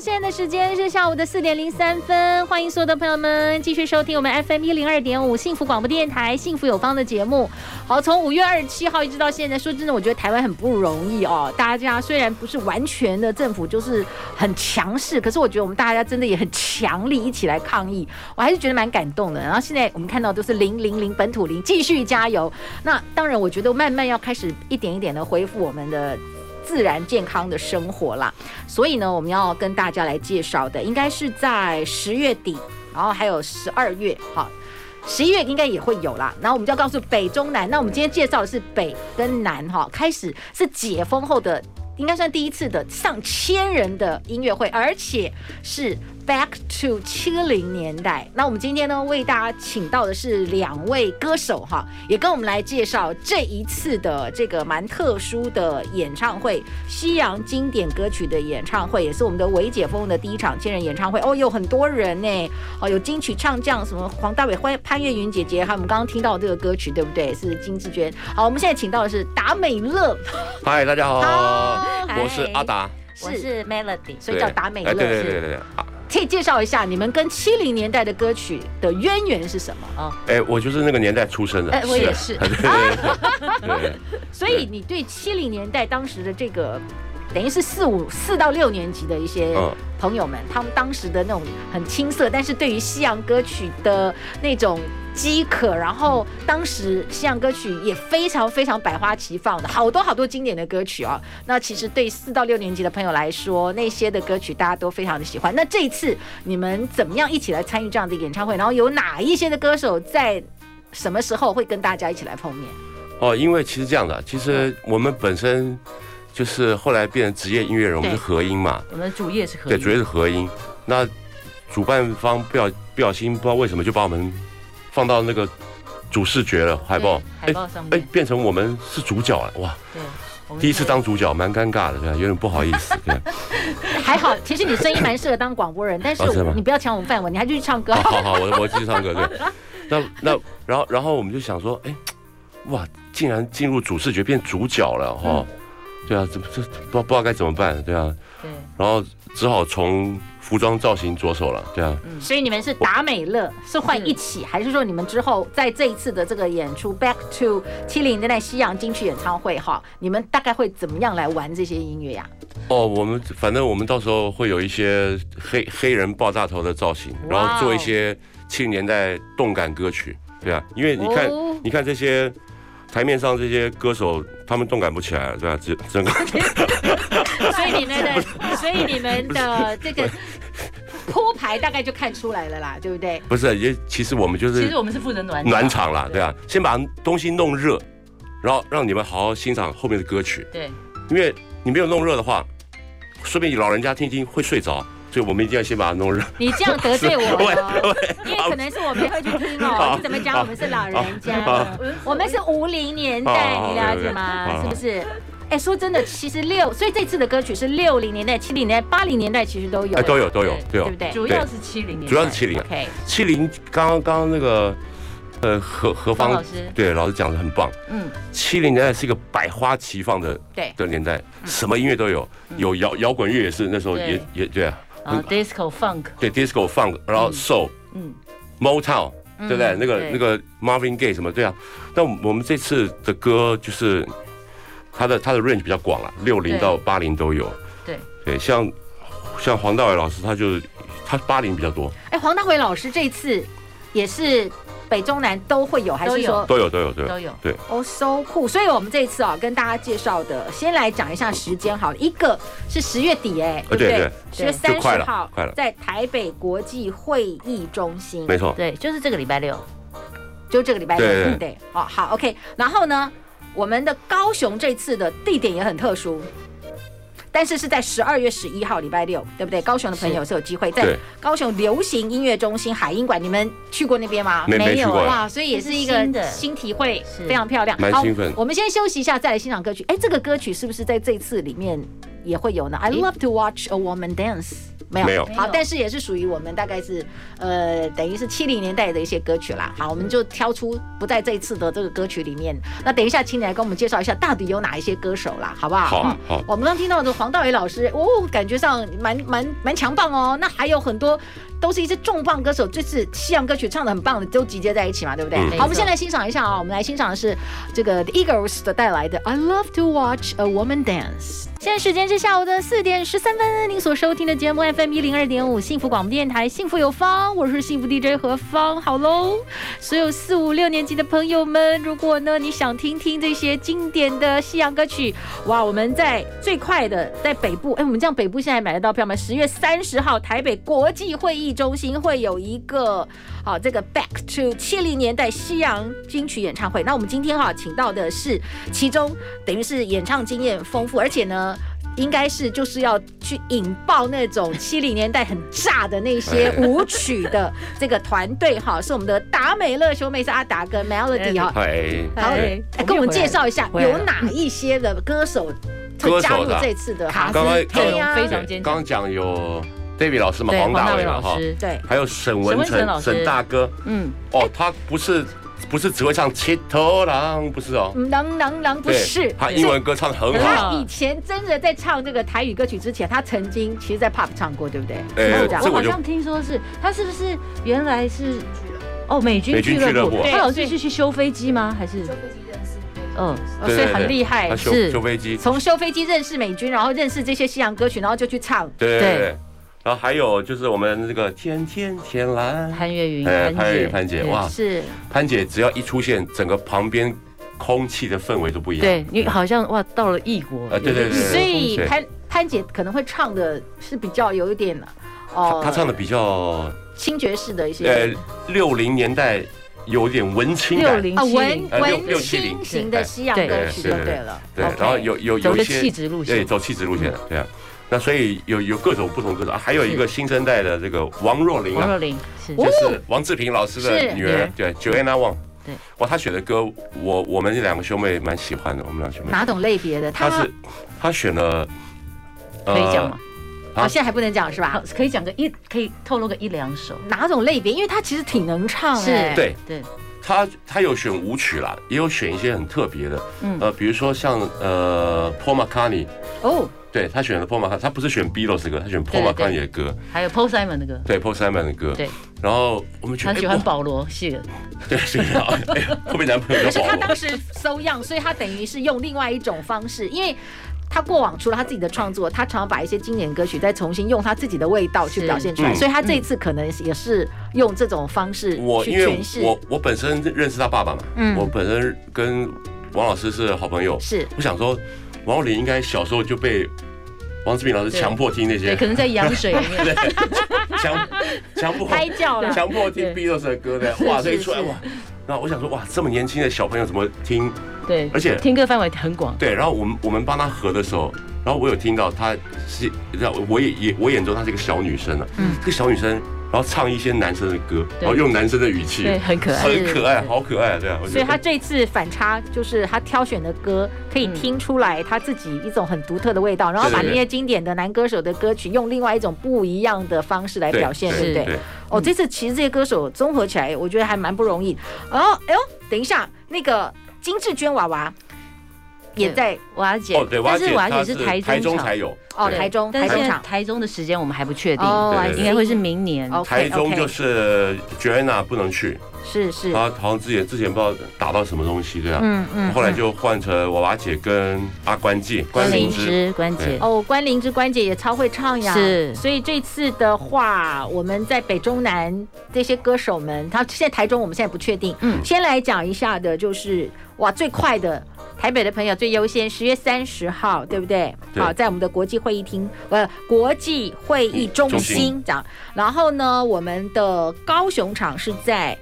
现在的时间是下午的四点零三分，欢迎所有的朋友们继续收听我们 FM 一零二点五幸福广播电台幸福有方的节目。好，从五月二十七号一直到现在，说真的，我觉得台湾很不容易哦。大家虽然不是完全的政府就是很强势，可是我觉得我们大家真的也很强力一起来抗议，我还是觉得蛮感动的。然后现在我们看到都是零零零本土零，继续加油。那当然，我觉得慢慢要开始一点一点的恢复我们的。自然健康的生活啦，所以呢，我们要跟大家来介绍的，应该是在十月底，然后还有十二月，好，十一月应该也会有啦。然后我们就要告诉北中南，那我们今天介绍的是北跟南，哈，开始是解封后的，应该算第一次的上千人的音乐会，而且是。Back to 七零年代，那我们今天呢，为大家请到的是两位歌手哈，也跟我们来介绍这一次的这个蛮特殊的演唱会——西洋经典歌曲的演唱会，也是我们的维解封的第一场千人演唱会哦，有很多人呢，哦，有金曲唱将什么黄大玮、潘越云姐姐，还有我们刚刚听到这个歌曲，对不对？是金志娟。好，我们现在请到的是达美乐。嗨，大家好，我是阿达，我是 Melody，所以叫达美乐。对对对对对。可以介绍一下你们跟七零年代的歌曲的渊源是什么啊？哎，我就是那个年代出生的。哎，我也是。所以你对七零年代当时的这个，等于是四五四到六年级的一些朋友们，他们当时的那种很青涩，但是对于西洋歌曲的那种。饥渴，然后当时西洋歌曲也非常非常百花齐放的，好多好多经典的歌曲啊。那其实对四到六年级的朋友来说，那些的歌曲大家都非常的喜欢。那这一次你们怎么样一起来参与这样的演唱会？然后有哪一些的歌手在什么时候会跟大家一起来碰面？哦，因为其实这样的，其实我们本身就是后来变成职业音乐人，我们是合音嘛。我们主业是合音，对，主业是合音。那主办方不小不小心不知道为什么就把我们。放到那个主视觉了海报，海报上面，哎，变成我们是主角了，哇！对，第一次当主角，蛮尴尬的，对，有点不好意思，对。还好，其实你声音蛮适合当广播人，但是你不要抢我们饭碗，你还继续唱歌。好好，我我继续唱歌，对。那那然后然后我们就想说，哎，哇，竟然进入主视觉变主角了哈！对啊，这这不不知道该怎么办，对啊。对。然后只好从。服装造型着手了，对啊。嗯，所以你们是达美乐是换一起，还是说你们之后在这一次的这个演出 Back to 七零年代西洋金曲演唱会哈，你们大概会怎么样来玩这些音乐呀？哦，我们反正我们到时候会有一些黑黑人爆炸头的造型，然后做一些七零年代动感歌曲，对啊，因为你看，你看这些台面上这些歌手，他们动感不起来，对吧？这整个。所以你们的，所以你们的这个。铺排大概就看出来了啦，对不对？不是，也其实我们就是，其实我们是负责暖暖场啦，对啊，先把东西弄热，然后让你们好好欣赏后面的歌曲。对，因为你没有弄热的话，说不定老人家听听会睡着，所以我们一定要先把它弄热。你这样得罪我了，因为可能是我没会去听哦。你怎么讲？我们是老人家，我们是五零年代，你了解吗？是不是？哎，说真的，其实六，所以这次的歌曲是六零年代、七零年代、八零年代，其实都有，哎，都有，都有，对，对不对？主要是七零年代，主要是七零。OK，七零，刚刚刚刚那个，呃，何何方老师，对，老师讲的很棒。嗯，七零年代是一个百花齐放的对的年代，什么音乐都有，有摇摇滚乐也是那时候也也对啊。啊，Disco Funk，对，Disco Funk，然后 Soul，嗯，Motown，对不对？那个那个 Marvin Gaye 什么对啊？但我们这次的歌就是。他的他的 range 比较广啊，六零到八零都有。对对，像像黄大伟老师，他就他八零比较多。哎，黄大伟老师这次也是北中南都会有，还是说都有都有都有都有？对。哦，so cool！所以我们这次啊，跟大家介绍的，先来讲一下时间好了，一个是十月底，哎，对不对？十月三十号，快了，在台北国际会议中心，没错，对，就是这个礼拜六，就这个礼拜六，对对。哦，好，OK，然后呢？我们的高雄这次的地点也很特殊，但是是在十二月十一号礼拜六，对不对？高雄的朋友是有机会在高雄流行音乐中心海音馆，你们去过那边吗？没，没有哇，所以也是一个新体会，非常漂亮。好，蛮兴奋。我们先休息一下，再来欣赏歌曲。哎，这个歌曲是不是在这次里面也会有呢？I love to watch a woman dance。没有，没有好，但是也是属于我们大概是呃，等于是七零年代的一些歌曲啦。好，我们就挑出不在这一次的这个歌曲里面。那等一下，请你来跟我们介绍一下，到底有哪一些歌手啦，好不好？好，好。我们刚听到的黄道伟老师，哦，感觉上蛮蛮蛮强棒哦。那还有很多都是一些重磅歌手，这次西洋歌曲唱的很棒的，都集结在一起嘛，对不对？嗯、好，我们先来欣赏一下啊。我们来欣赏的是这个 Eagles 的带来的 I Love to Watch a Woman Dance。现在时间是下午的四点十三分，您所收听的节目 FM 一零二点五幸福广播电台，幸福有方，我是幸福 DJ 何方。好喽，所有四五六年级的朋友们，如果呢你想听听这些经典的西洋歌曲，哇，我们在最快的在北部，哎，我们这样北部现在买得到票吗？十月三十号，台北国际会议中心会有一个好这个 Back to 七零年代西洋金曲演唱会。那我们今天哈请到的是其中等于是演唱经验丰富，而且呢。应该是就是要去引爆那种七零年代很炸的那些舞曲的这个团队哈，是我们的达美乐兄妹是阿达跟 Melody 哈，好，来跟我们介绍一下有哪一些的歌手会加入这次的卡司？刚刚对呀，刚刚讲有 David 老师嘛，黄大伟老师，对，还有沈文成沈大哥，嗯，哦，他不是。不是只会唱《七头狼》，不是哦，狼狼狼不是。他英文歌唱得很好。他以前真的在唱这个台语歌曲之前，他曾经其实，在 Pop 唱过，对不对？哎，我好像听说是他是不是原来是哦美军俱乐部？他老师是去修飞机吗？还是修飞机认识？嗯，所以很厉害，是修飞机，从修飞机认识美军，然后认识这些西洋歌曲，然后就去唱。对对。然后还有就是我们这个天天天蓝潘越云，潘越云潘姐哇，是潘姐只要一出现，整个旁边空气的氛围都不一样。对，你好像哇到了异国。啊，对对对。所以潘潘姐可能会唱的是比较有一点哦，她唱的比较轻爵士的一些。呃，六零年代有点文青感。六零文文青型的西洋歌曲就对了。对，然后有有有一些气质路线，对，走气质路线，对啊。那所以有有各种不同歌手，还有一个新生代的这个王若琳啊，王若琳是就是王志平老师的女儿，对，Joanna Wang，对，哇，她选的歌，我我们这两个兄妹蛮喜欢的，我们两兄妹。哪种类别的？她是她选了，可以讲吗？好，现在还不能讲是吧？可以讲个一，可以透露个一两首。哪种类别？因为她其实挺能唱，是，对对。她她有选舞曲啦，也有选一些很特别的，嗯呃，比如说像呃 Paul McCartney 哦。对，他选了 Paul McCartney，他不是选 Beatles 的歌，他选 Paul McCartney 的歌，还有 Paul Simon 的歌，对 Paul Simon 的歌，对。然后我们他喜欢保罗谢。尔，对，是啊，后面男朋友叫保罗。可是他当时 so young，所以他等于是用另外一种方式，因为他过往除了他自己的创作，他常常把一些经典歌曲再重新用他自己的味道去表现出来，所以他这一次可能也是用这种方式去诠释。我我本身认识他爸爸嘛，嗯，我本身跟王老师是好朋友，是，我想说。王若琳应该小时候就被王志平老师强迫听那些，对，可能在羊水里面，强强迫胎教了，强迫听 Beatles 的歌的，哇，这一出来哇，那我想说哇，这么年轻的小朋友怎么听？对，而且听歌范围很广。对，然后我们我们帮他合的时候，然后我有听到他是，我也也我眼中她是一个小女生啊，嗯，这个小女生。然后唱一些男生的歌，然后用男生的语气，对，很可爱，很可爱，好可爱啊！这样，所以他这次反差就是他挑选的歌可以听出来他自己一种很独特的味道，然后把那些经典的男歌手的歌曲用另外一种不一样的方式来表现，对不对？哦，这次其实这些歌手综合起来，我觉得还蛮不容易。然后，哎呦，等一下，那个金志娟娃娃。也在瓦解，但是瓦解是台中才有哦，台中，但是现在台中的时间我们还不确定，应该会是明年。台中就是 Joanna 不能去，是是，他好像之前之前不知道打到什么东西对啊，嗯嗯，后来就换成娃娃姐跟阿关姐，关灵芝关姐，哦，关灵芝关姐也超会唱呀，是，所以这次的话，我们在北中南这些歌手们，他现在台中我们现在不确定，嗯，先来讲一下的就是哇最快的。台北的朋友最优先，十月三十号，对不对？对。好，在我们的国际会议厅，呃，国际会议中心讲。然后呢，我们的高雄场是在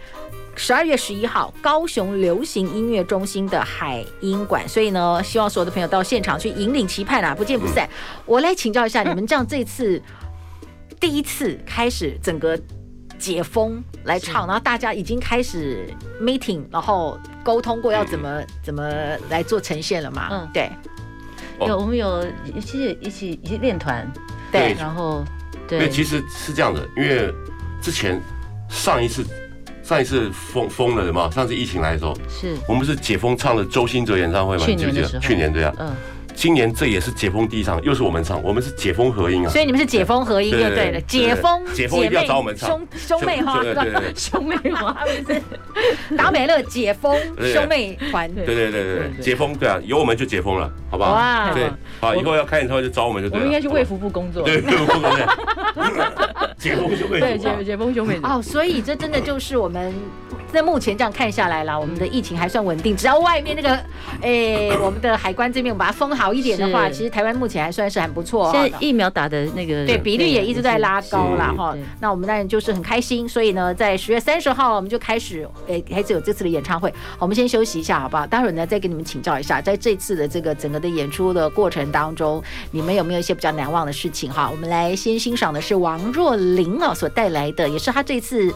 十二月十一号，高雄流行音乐中心的海音馆，所以呢，希望所有的朋友到现场去引领期盼啊，不见不散。嗯、我来请教一下，你们这样这次第一次开始整个解封来唱，然后大家已经开始 meeting，然后沟通过要怎么、嗯、怎么来做呈现了嘛？嗯，对。有我们有一起一起一起练团，对，然后对，因为其实是这样的，因为之前上一次。上一次封封了的嘛，上次疫情来的时候，是我们是解封唱的周兴哲演唱会嘛？去年的时候，去年这样。嗯。今年这也是解封第一场，又是我们唱，我们是解封合音啊。所以你们是解封合音就对了，解封解封一定要找我们唱。兄兄妹花，对 对对，兄妹花不是？达美乐解封兄妹团，对对对对，解封对啊，有我们就解封了，好不好？哇，对，好，以后要开演唱会就找我们就对了。我们应该去卫福部工作。对，卫福部工作。解封兄妹，对解解封兄妹。哦，所以这真的就是我们。在目前这样看下来啦，我们的疫情还算稳定。只要外面那个，哎，我们的海关这边我们把它封好一点的话，其实台湾目前还算是很不错。现在疫苗打的那个对比率也一直在拉高啦哈。那我们当然就是很开心。所以呢，在十月三十号我们就开始，哎，开始有这次的演唱会。我们先休息一下，好不好？待会儿呢再给你们请教一下，在这次的这个整个的演出的过程当中，你们有没有一些比较难忘的事情哈？我们来先欣赏的是王若琳啊所带来的，也是她这次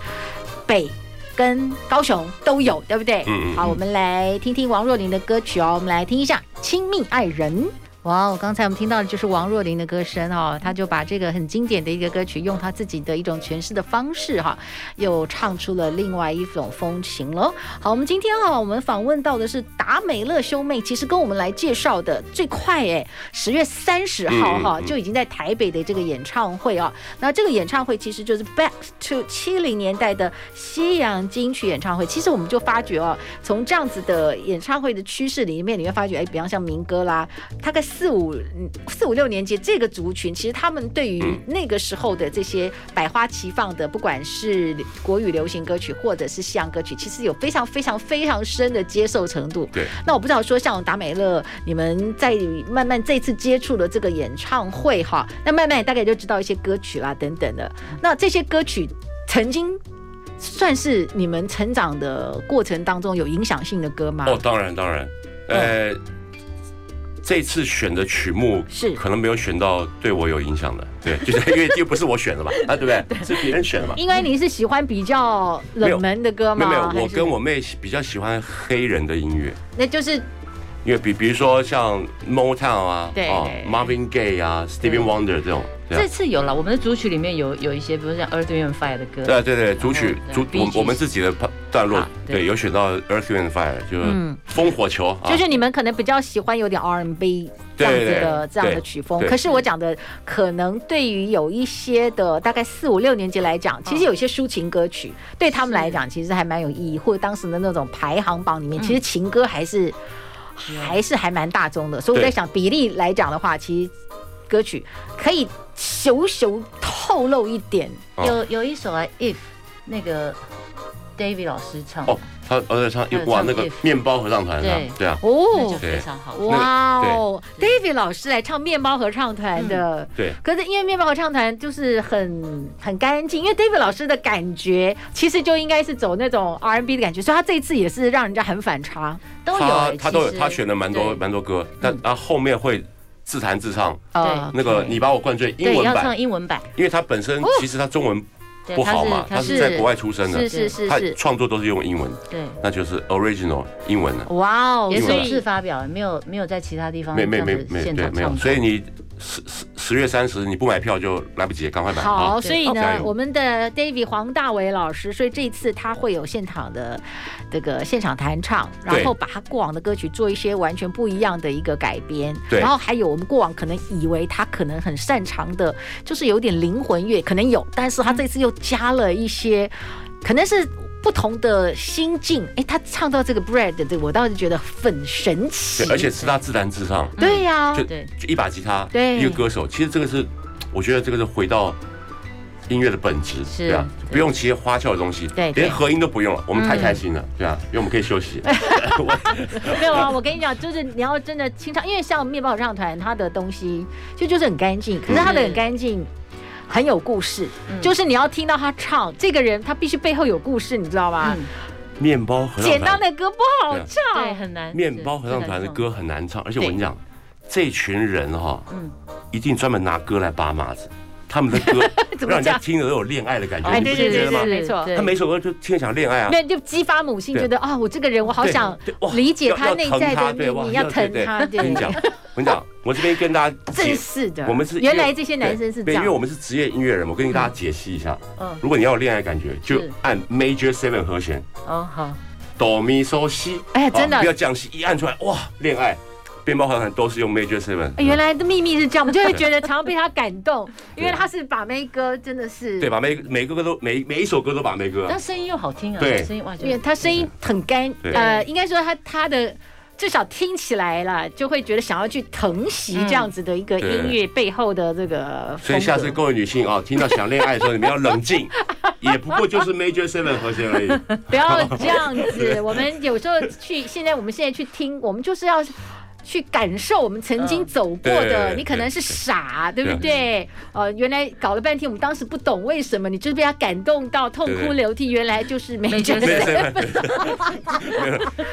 北。跟高雄都有，对不对？嗯嗯。好，我们来听听王若琳的歌曲哦。我们来听一下《亲密爱人》。哇哦！刚才我们听到的就是王若琳的歌声哦，她就把这个很经典的一个歌曲，用她自己的一种诠释的方式哈，又唱出了另外一种风情了。好，我们今天哈，我们访问到的是达美乐兄妹，其实跟我们来介绍的最快哎，十月三十号哈就已经在台北的这个演唱会啊。那这个演唱会其实就是 Back to 七零年代的西洋金曲演唱会。其实我们就发觉哦，从这样子的演唱会的趋势里面，你会发觉哎，比方像民歌啦，大概。四五四五六年级这个族群，其实他们对于那个时候的这些百花齐放的，不管是国语流行歌曲或者是西洋歌曲，其实有非常非常非常深的接受程度。对。那我不知道说像达美乐，你们在慢慢这次接触了这个演唱会哈，那慢慢大概就知道一些歌曲啦等等的。那这些歌曲曾经算是你们成长的过程当中有影响性的歌吗？哦，当然当然，呃。这次选的曲目是可能没有选到对我有影响的，对，就是因为又不是我选的嘛，啊，对不对？是别人选的嘛。因为你是喜欢比较冷门的歌吗？没有，没有，我跟我妹比较喜欢黑人的音乐。那就是因为比比如说像 Motown 啊，对，Marvin Gaye 啊，Stevie Wonder 这种。这次有了，我们的主曲里面有有一些，比如像 Earth Wind Fire 的歌。对对对，主曲主我我们自己的段落，对，有选到 Earth Wind Fire，就是烽火球。就是你们可能比较喜欢有点 R&B 这样子的这样的曲风。可是我讲的，可能对于有一些的大概四五六年级来讲，其实有些抒情歌曲对他们来讲，其实还蛮有意义。或者当时的那种排行榜里面，其实情歌还是还是还蛮大众的。所以我在想，比例来讲的话，其实歌曲可以。小小透露一点，有有一首啊，If 那个 David 老师唱。哦，他儿子唱哇，那个面包合唱团对。对啊，哦，非常好。哇哦，David 老师来唱面包合唱团的，对，可是因为面包合唱团就是很很干净，因为 David 老师的感觉其实就应该是走那种 R&B 的感觉，所以他这一次也是让人家很反差，都有他都有他选了蛮多蛮多歌，但他后面会。自弹自唱，对，那个你把我灌醉，英文版，要唱英文版，因为他本身其实他中文不好嘛，他是在国外出生的，是是是，他创作都是用英文，对，那就是 original 英文的，哇哦，也是首次发表，没有没有在其他地方没没没没对没有，所以你。十十十月三十，你不买票就来不及，赶快买。好，所以呢，我们的 David 黄大伟老师，所以这一次他会有现场的这个现场弹唱，然后把他过往的歌曲做一些完全不一样的一个改编。对，然后还有我们过往可能以为他可能很擅长的，就是有点灵魂乐，可能有，但是他这次又加了一些，可能是。不同的心境，哎，他唱到这个 bread，对我倒是觉得很神奇。对，而且是他自弹自唱。对呀，就就一把吉他，对，一个歌手。其实这个是，我觉得这个是回到音乐的本质，对啊，不用其他花俏的东西，对，连合音都不用了，我们太开心了，对啊，因为我们可以休息。没有啊，我跟你讲，就是你要真的清唱，因为像面包合唱团，他的东西就就是很干净，可是他的很干净。很有故事，就是你要听到他唱，这个人他必须背后有故事，你知道吗？面包合唱简单的歌不好唱，对，很难。面包合唱团的歌很难唱，而且我跟你讲，这群人哈，嗯，一定专门拿歌来扒马子。他们的歌 让人家听着都有恋爱的感觉，你不觉得吗？没错，他每首歌就听着想恋爱啊，那就激发母性，觉得啊，我这个人我好想理解他内在的秘密，要疼他。我跟你讲，我跟你讲，我这边跟大家正式的，我们是原来这些男生是这样，因为我们是职业音乐人，我跟大家解析一下。嗯，如果你要有恋爱感觉，就按 Major Seven 和弦。哦，好，哆咪嗦西，哎，真的，不要降西，一按出来，哇，恋爱。面包好像都是用 Major Seven，原来的秘密是这样，我们就会觉得常常被他感动，因为他是把妹歌，真的是对，把妹每个歌都每每一首歌都把妹歌，他声音又好听啊，对，声音哇，因为他声音很干，呃，应该说他他的至少听起来了，就会觉得想要去疼惜这样子的一个音乐背后的这个。所以下次各位女性啊，听到想恋爱的时候，你们要冷静，也不过就是 Major Seven 和弦而已，不要这样子。我们有时候去，现在我们现在去听，我们就是要。去感受我们曾经走过的，你可能是傻，对不对？呃，原来搞了半天，我们当时不懂为什么，你就是被他感动到痛哭流涕，原来就是没觉得。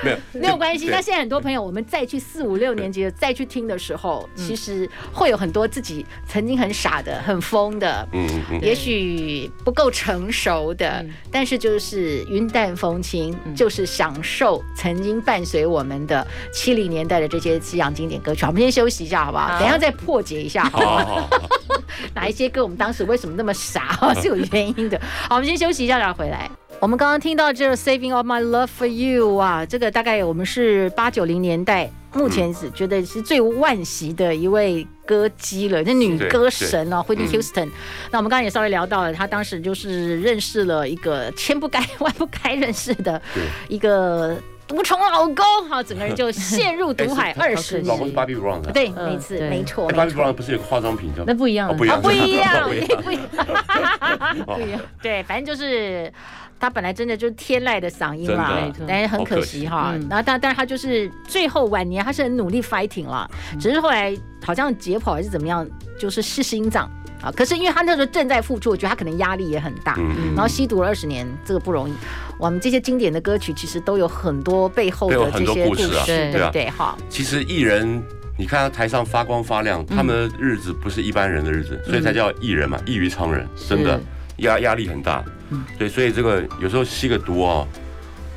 没有没有没有。关系。那现在很多朋友，我们再去四五六年级的再去听的时候，其实会有很多自己曾经很傻的、很疯的，嗯嗯，也许不够成熟的，但是就是云淡风轻，就是享受曾经伴随我们的七零年代的这些。西洋经典歌曲，我们先休息一下，好不好？好，等一下再破解一下，好不好？哪一些歌我们当时为什么那么傻？是有原因的。好，我们先休息一下，然后回来。我们刚刚听到这个《Saving All My Love For You》啊，这个大概我们是八九零年代，目前是觉得是最惋惜的一位歌姬了，那女歌神哦，Whitney Houston。那我们刚刚也稍微聊到了，她当时就是认识了一个千不该万不该认识的一个。独宠老公，好，整个人就 陷入毒海二十年。老公是 Bobby Brown 对，没错，没错。Bobby Brown 不是有个化妆品叫？那不一样，不一样，不一样，不一样，不一样。对，反正就是他本来真的就是天籁的嗓音啦，但是很可惜哈。然后但但是他就是最后晚年他是很努力 fighting 了，只是后来好像解剖还是怎么样，就是失心脏。啊！可是因为他那时候正在付出，我觉得他可能压力也很大。嗯、然后吸毒了二十年，这个不容易。我们这些经典的歌曲其实都有很多背后的这些故事，对不对？哈。其实艺人，你看他台上发光发亮，他们的日子不是一般人的日子，嗯、所以才叫艺人嘛，异于常人，真的压压力很大。嗯、对，所以这个有时候吸个毒哦。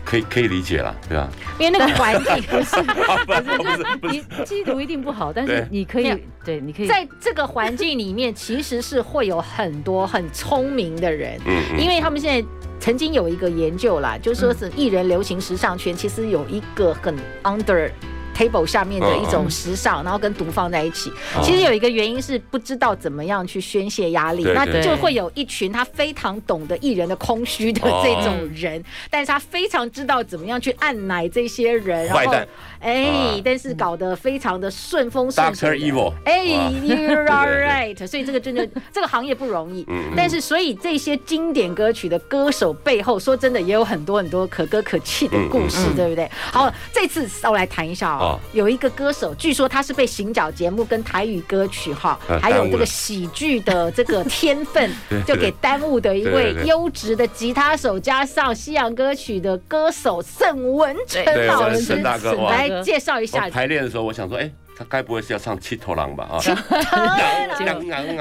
可以可以理解了，对吧？因为那个环境 不是，不是，不是，你吸毒一定不好，但是你可以，对，你可以。在这个环境里面，其实是会有很多很聪明的人，嗯，因为他们现在曾经有一个研究啦，就是说是艺人流行时尚圈，其实有一个很 under。Table 下面的一种时尚，然后跟毒放在一起。其实有一个原因是不知道怎么样去宣泄压力，那就会有一群他非常懂得艺人的空虚的这种人，但是他非常知道怎么样去按奶这些人，然后哎，但是搞得非常的顺风顺水。哎，You're right。所以这个真的这个行业不容易。但是所以这些经典歌曲的歌手背后，说真的也有很多很多可歌可泣的故事，对不对？好，这次稍微来谈一下。有一个歌手，据说他是被行脚节目跟台语歌曲哈，还有这个喜剧的这个天分，就给耽误的一位优质的吉他手，加上西洋歌曲的歌手沈文成老师，沈大哥来介绍一下。排练的时候，我想说，哎，他该不会是要唱《七头狼》吧？啊，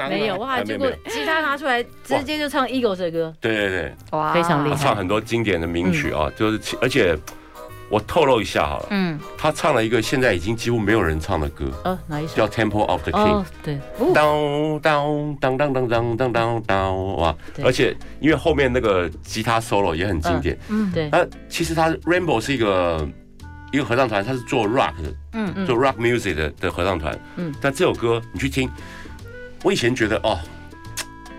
没有哇，结果吉他拿出来，直接就唱 Eagles 的歌。对对对，哇，非常厉害，唱很多经典的名曲啊，就是而且。我透露一下好了，嗯，他唱了一个现在已经几乎没有人唱的歌，呃，哪一首？叫《Temple of the King》。对，当当当当当当当当当，哇！而且因为后面那个吉他 solo 也很经典，嗯，对。那其实他 Rainbow 是一个一个合唱团，他是做 rock 的，嗯嗯，做 rock music 的的合唱团，嗯。但这首歌你去听，我以前觉得哦。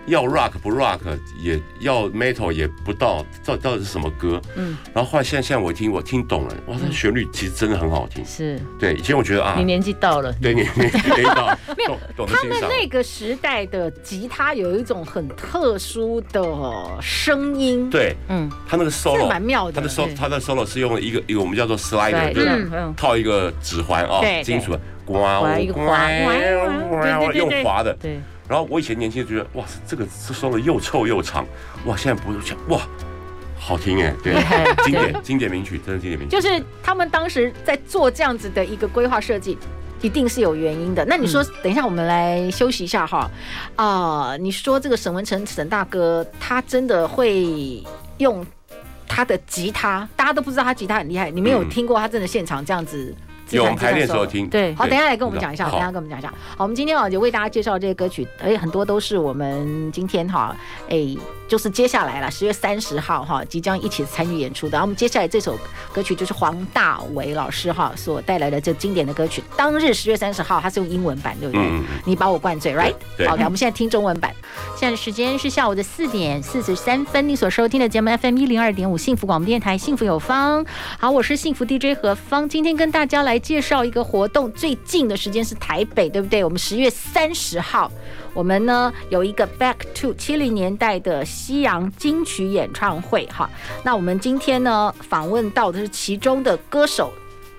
要 rock 不 rock，也要 metal 也不到，到到底是什么歌？嗯，然后后来现在现在我一听，我听懂了，哇，这旋律其实真的很好听。是，对，以前我觉得啊，你年纪到了，对，年年纪到了，没有，他们那个时代的吉他有一种很特殊的声音。对，嗯，他那个 solo 蛮妙的，他的 solo 他的 solo 是用一个一个我们叫做 slider，就是套一个指环啊，金属，刮刮刮，用滑的，对。然后我以前年轻就觉得哇，这个这说的又臭又长，哇！现在不是哇，好听哎，对，经典经典名曲，真的经典名曲。就是他们当时在做这样子的一个规划设计，一定是有原因的。那你说，嗯、等一下我们来休息一下哈。啊、呃，你说这个沈文成沈大哥，他真的会用他的吉他，大家都不知道他吉他很厉害，你没有听过他真的现场这样子。有排练时候听，对，好，等一下来跟我们讲一下，等一下跟我们讲一下。好，我们今天啊就为大家介绍这些歌曲，而且很多都是我们今天哈，哎。就是接下来了，十月三十号哈，即将一起参与演出的。然后我们接下来这首歌曲就是黄大炜老师哈所带来的这经典的歌曲。当日十月三十号，它是用英文版，对不对？嗯、你把我灌醉，right？对。好，我们现在听中文版。现在的时间是下午的四点四十三分。你所收听的节目 FM 一零二点五幸福广播电台，幸福有方。好，我是幸福 DJ 何芳。今天跟大家来介绍一个活动，最近的时间是台北，对不对？我们十月三十号。我们呢有一个 Back to 七零年代的西洋金曲演唱会哈，那我们今天呢访问到的是其中的歌手，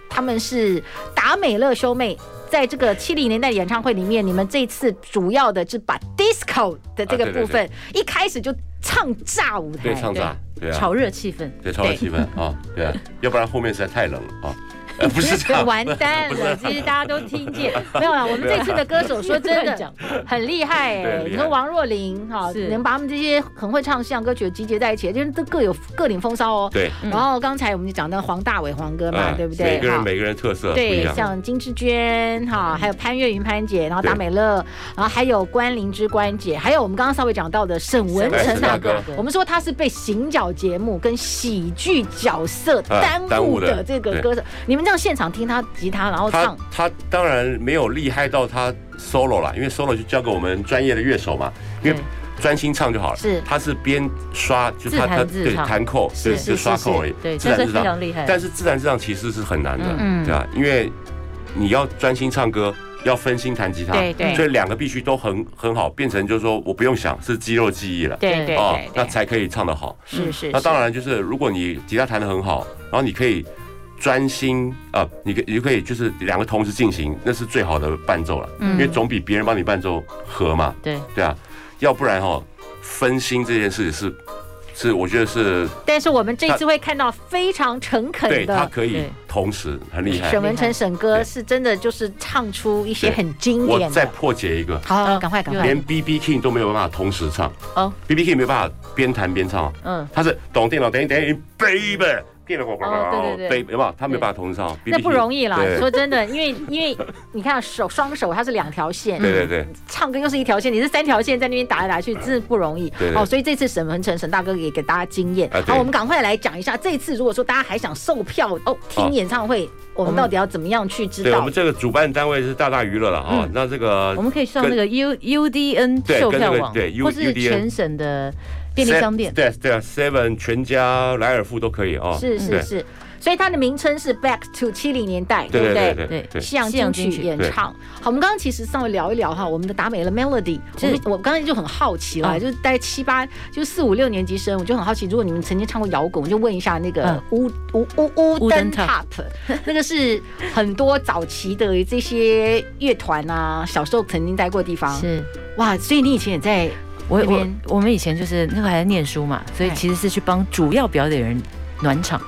他们是达美乐兄妹，在这个七零年代演唱会里面，你们这次主要的是把 Disco 的这个部分一开始就唱炸舞台，对，唱炸，对啊，炒热气氛，对，炒热气氛啊，对啊，要不然后面实在太冷了啊。不是完蛋了，其实大家都听见。没有 了。我们这次的歌手说真的很厉害哎，你说王若琳哈，能把他们这些很会唱西洋歌曲集结在一起，就是都各有各领风骚哦。对。然后刚才我们就讲到黄大炜黄哥嘛，对不对？每个人每个人特色对，像金志娟哈，还有潘越云潘姐，然后达美乐，然后还有关灵芝关姐，还有我们刚刚稍微讲到的沈文成大哥。我们说他是被行脚节目跟喜剧角色耽误的。这个歌手，你们。这样现场听他吉他，然后唱他，他当然没有厉害到他 solo 了，因为 solo 就交给我们专业的乐手嘛，因为专心唱就好了。是，他是边刷，就他他对弹扣，对就刷扣而已，对，自弹自唱。但是自然自唱其实是很难的，嗯，对吧？因为你要专心唱歌，要分心弹吉他，对对，所以两个必须都很很好，变成就是说我不用想，是肌肉记忆了，对对啊，那才可以唱得好。是是，那当然就是如果你吉他弹得很好，然后你可以。专心啊，你可你可以就是两个同时进行，那是最好的伴奏了，嗯、因为总比别人帮你伴奏合嘛。对对啊，要不然哈，分心这件事是是我觉得是。但是我们这次会看到非常诚恳的，对，他可以同时很厉害。沈文成沈哥是真的就是唱出一些很经典的。我再破解一个，好，赶快赶快，连 BB King 都没有办法同时唱哦，BB King 没有办法边弹边唱，嗯，他是咚叮咚叮叮 baby。电了哦，对对对，有没有？他没有办法同时唱，那不容易啦。说真的，因为因为你看手双手，它是两条线，对对对，唱歌又是一条线，你是三条线在那边打来打去，真的不容易。哦，所以这次沈文成沈大哥也给大家经验。好，我们赶快来讲一下，这次如果说大家还想售票哦，听演唱会，我们到底要怎么样去知道？对，我们这个主办单位是大大娱乐了啊。那这个我们可以上那个 U U D N 售票网，对，或是全省的。便利商店，对对啊，Seven 全家、莱尔富都可以哦。是是是，所以它的名称是 Back to 七零年代，对不对？对对，西洋金曲演唱。好，我们刚刚其实稍微聊一聊哈，我们的达美乐 Melody，我我刚才就很好奇了，就是大概七八，就四五六年级生，我就很好奇，如果你们曾经唱过摇滚，我就问一下那个乌乌乌乌灯 Top，那个是很多早期的这些乐团啊，小时候曾经待过的地方。是哇，所以你以前也在。我我我们以前就是那个还在念书嘛，所以其实是去帮主要表演人暖场。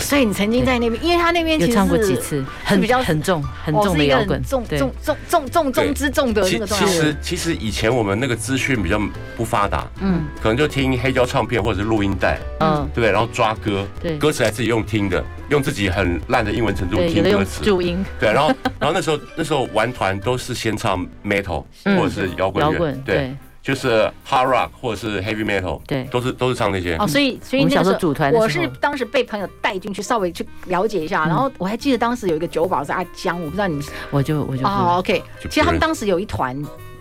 所以你曾经在那边，因为他那边有唱过几次，很比较很重很重的摇滚，重重重重重中之重的那个。其实其实以前我们那个资讯比较不发达，嗯，可能就听黑胶唱片或者是录音带，嗯，对不对？然后抓歌，对，歌词还自己用听的，用自己很烂的英文程度听歌词，注音，对，然后然后那时候那时候玩团都是先唱 metal 或者是摇滚乐，对。就是 hard rock 或者是 heavy metal，对，都是都是唱那些。哦，所以所以那个组团，我是当时被朋友带进去，稍微去了解一下。然后我还记得当时有一个酒保是阿江，我不知道你，我就我就哦，OK。其实他们当时有一团，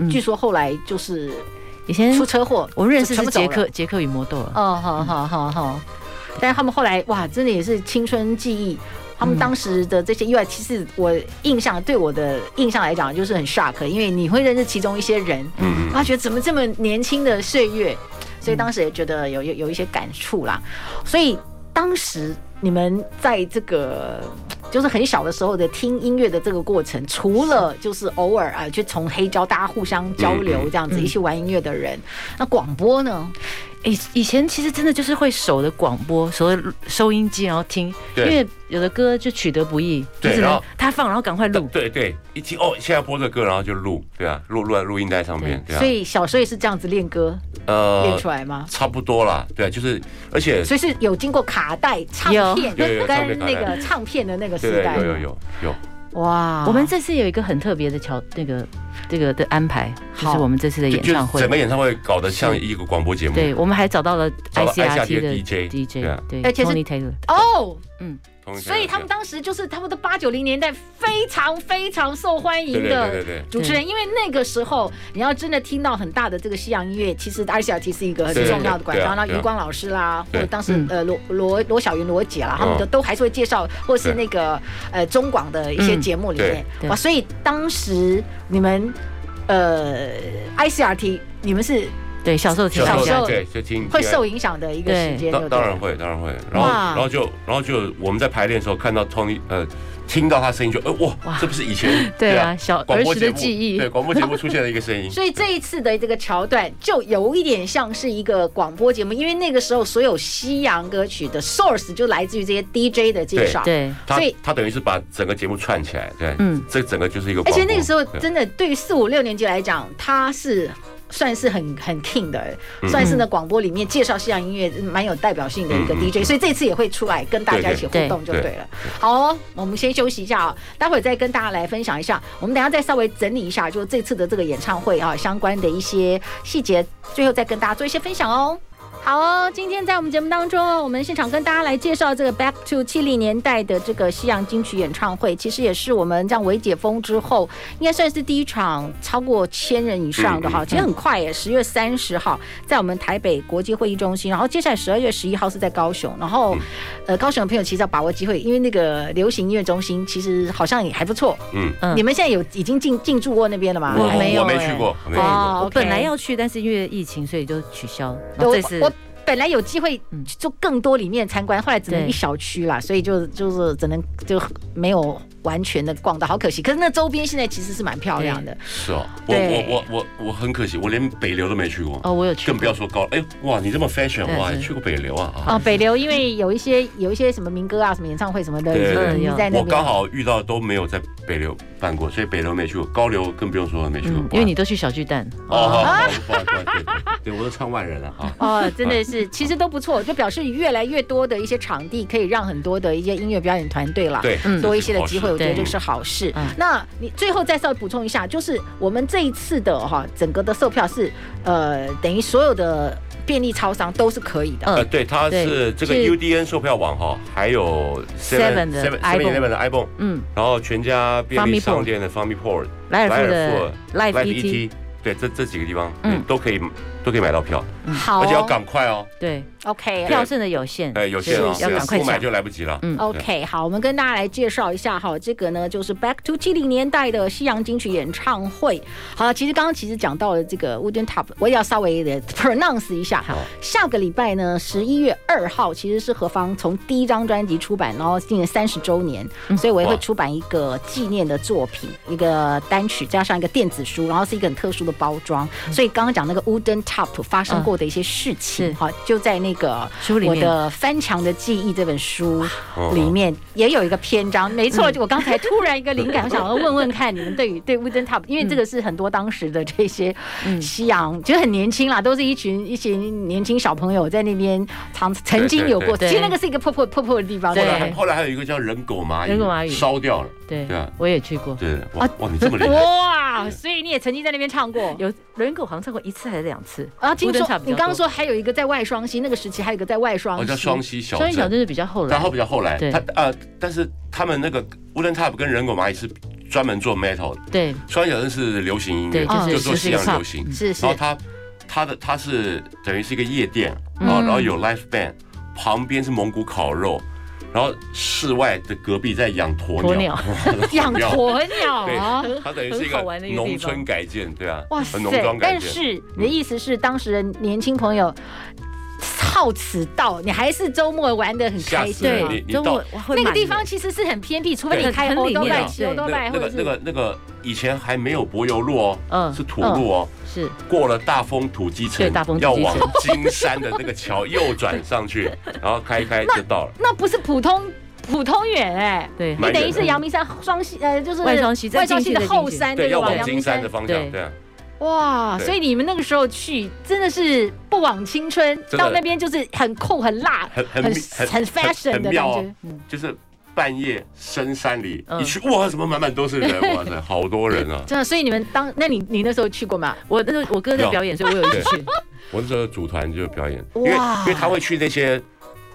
据说后来就是以前出车祸，我认识是杰克杰克与魔豆了。哦，好好好好。但是他们后来哇，真的也是青春记忆。他们当时的这些意外，其实我印象对我的印象来讲就是很 shock，因为你会认识其中一些人，嗯，他觉得怎么这么年轻的岁月，所以当时也觉得有有有一些感触啦。所以当时你们在这个就是很小的时候的听音乐的这个过程，除了就是偶尔啊，去从黑胶大家互相交流这样子，一起玩音乐的人，那广播呢？以以前其实真的就是会守着广播，守着收音机，然后听，因为有的歌就取得不易，对，然后他放，然后赶快录，对对，一听哦，现在播这歌，然后就录，对啊，录录在录音带上面，对啊。所以小时候也是这样子练歌，呃，练出来吗？差不多啦，对，就是，而且所以是有经过卡带、唱片跟那个唱片的那个时代，有有有有。哇，我们这次有一个很特别的桥，那个这个的安排，就是我们这次的演唱会，整个演唱会搞得像一个广播节目。对，我们还找到了 ICRT 的 DJ DJ，对，而且是 Tony Taylor。哦，嗯。所以他们当时就是他们的八九零年代非常非常受欢迎的主持人，因为那个时候你要真的听到很大的这个西洋音乐，其实 ICRT 是一个很重要的管道。那余光老师啦，或者当时呃罗罗罗小云罗姐啦，他们都都还是会介绍，或是那个呃中广的一些节目里面哇。所以当时你们呃 ICRT 你们是。对，小时候听，小时候对，就听会受影响的一个时间。当当然会，当然会。然后，然后就，然后就我们在排练的时候看到 Tony，呃，听到他声音就，呃，哇，这不是以前 对啊，小儿时的记忆，对，广播节目出现了一个声音。所以这一次的这个桥段就有一点像是一个广播节目，因为那个时候所有西洋歌曲的 source 就来自于这些 DJ 的介绍。对，所以他等于是把整个节目串起来，对，嗯，这整个就是一个。而且那个时候真的对于四五六年级来讲，他是。算是很很 king 的，算是呢广播里面介绍西洋音乐蛮有代表性的一个 DJ，所以这次也会出来跟大家一起互动就对了。好哦，我们先休息一下啊，待会儿再跟大家来分享一下。我们等下再稍微整理一下，就这次的这个演唱会啊相关的一些细节，最后再跟大家做一些分享哦。好哦，今天在我们节目当中，我们现场跟大家来介绍这个 Back to 七零年代的这个西洋金曲演唱会，其实也是我们这样微解封之后，应该算是第一场超过千人以上的哈。其实很快耶，十月三十号在我们台北国际会议中心，然后接下来十二月十一号是在高雄，然后呃高雄的朋友其实要把握机会，因为那个流行音乐中心其实好像也还不错。嗯嗯，你们现在有已经进进驻过那边了吗？我没有，我没去过。哦，我本来要去，但是因为疫情，所以就取消。这次。本来有机会就更多里面参观，后来只能一小区啦，所以就就是只能就没有。完全的逛到，好可惜。可是那周边现在其实是蛮漂亮的。是哦，我我我我我很可惜，我连北流都没去过。哦，我有去，更不要说高。哎，哇，你这么 fashion，哇，去过北流啊？哦，北流因为有一些有一些什么民歌啊，什么演唱会什么的，你在那边。我刚好遇到都没有在北流办过，所以北流没去过。高流更不用说了，没去过。因为你都去小巨蛋。哦，对，我都唱万人了哈。哦，真的是，其实都不错，就表示越来越多的一些场地可以让很多的一些音乐表演团队了，对，多一些的机会，我觉得这是好事。是，那你最后再稍微补充一下，就是我们这一次的哈，整个的售票是，呃，等于所有的便利超商都是可以的。呃，对，它是这个 UDN 售票网哈，还有 Seven 的 Seven 的 iPhone，嗯，然后全家便利商店的 FamiPort，莱尔富的 Live ET，对，这这几个地方，嗯，都可以。都可以买到票，好，而且要赶快哦。对，OK，票剩的有限，哎，有限哦，要赶快买就来不及了。嗯，OK，好，我们跟大家来介绍一下哈，这个呢就是 Back to 七零年代的西洋金曲演唱会。好，其实刚刚其实讲到了这个 Wooden Top，我也要稍微的 pronounce 一下。好，下个礼拜呢，十一月二号其实是何方从第一张专辑出版，然后今年三十周年，所以我也会出版一个纪念的作品，一个单曲加上一个电子书，然后是一个很特殊的包装。所以刚刚讲那个 Wooden Top 发生过的一些事情，好，就在那个我的翻墙的记忆这本书里面也有一个篇章。没错，就我刚才突然一个灵感，我想要问问看你们对于对 Wooden Top，因为这个是很多当时的这些西洋，其实很年轻啦，都是一群一群年轻小朋友在那边曾曾经有过。其实那个是一个破破破破的地方。对，后来还有一个叫人狗蚂蚁，人狗蚂蚁烧掉了。对，我也去过。对，哇哇，你这么厉害哇！所以你也曾经在那边唱过，有人狗好像唱过一次还是两次啊？听说你刚刚说还有一个在外双溪那个时期，还有一个在外双溪，叫双溪小镇。双溪小镇是比较后来，然后比较后来。他呃，但是他们那个 Wooden Top 跟人狗蚂蚁是专门做 metal 的。对，双溪小镇是流行音乐，就做西洋流行。是是。然后他他的他是等于是一个夜店啊，然后有 live band，旁边是蒙古烤肉。然后室外的隔壁在养鸵鸟，养鸵鸟。啊，它等于是一个农村改建，对啊，哇塞！但是你的意思是，当时的年轻朋友好此道，你还是周末玩得很开心。对，周末那个地方其实是很偏僻，除非你开欧都拜、欧都拜，那个那个那个以前还没有柏油路哦，嗯，是土路哦，是过了大丰土鸡城，要往金山的那个桥右转上去，然后开一开就到了。那不是普通普通远哎，对，你等于是阳明山双溪呃，就是外双溪外双溪的后山，对，要往金山的方向，对。哇，所以你们那个时候去真的是不枉青春，到那边就是很酷、很辣、很很很 fashion 的感觉，就是半夜深山里一去，哇，怎么满满都是人，哇塞，好多人啊！真的，所以你们当那你你那时候去过吗？我那时候我哥在表演，所以我有一次去。我那时候组团就表演，因为因为他会去那些。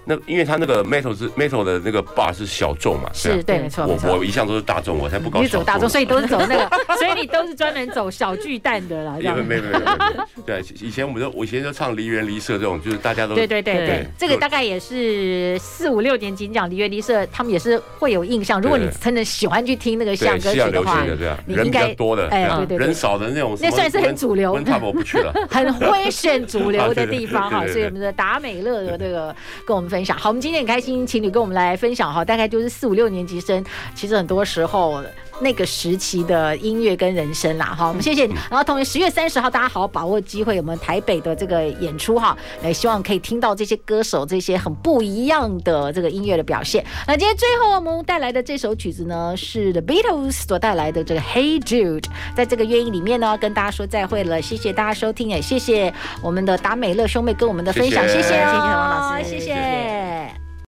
那因为他那个 metal 是 metal 的那个 bar 是小众嘛，是对，没错。我我一向都是大众，我才不搞。你走大众，所以都是走那个，所以你都是专门走小巨蛋的啦。没有没有没有。对，以前我们都我以前就唱梨园梨社这种，就是大家都对对对对，这个大概也是四五六年级讲梨园梨社，他们也是会有印象。如果你真的喜欢去听那个西洋歌曲的话，你应该多的，哎对对，人少的那种，那算是很主流。我不去了，很会选主流的地方哈。所以我们的达美乐的这个跟我们分分享。好，我们今天很开。开心情侣跟我们来分享哈，大概就是四五六年级生，其实很多时候那个时期的音乐跟人生啦哈，我们谢谢你。然后同学十月三十号，大家好好把握机会，我们台北的这个演出哈，也希望可以听到这些歌手这些很不一样的这个音乐的表现。那今天最后我们带来的这首曲子呢，是 The Beatles 所带来的这个 Hey Jude，在这个乐音里面呢，跟大家说再会了，谢谢大家收听，也谢谢我们的达美乐兄妹跟我们的分享，谢谢谢谢王老师，谢谢。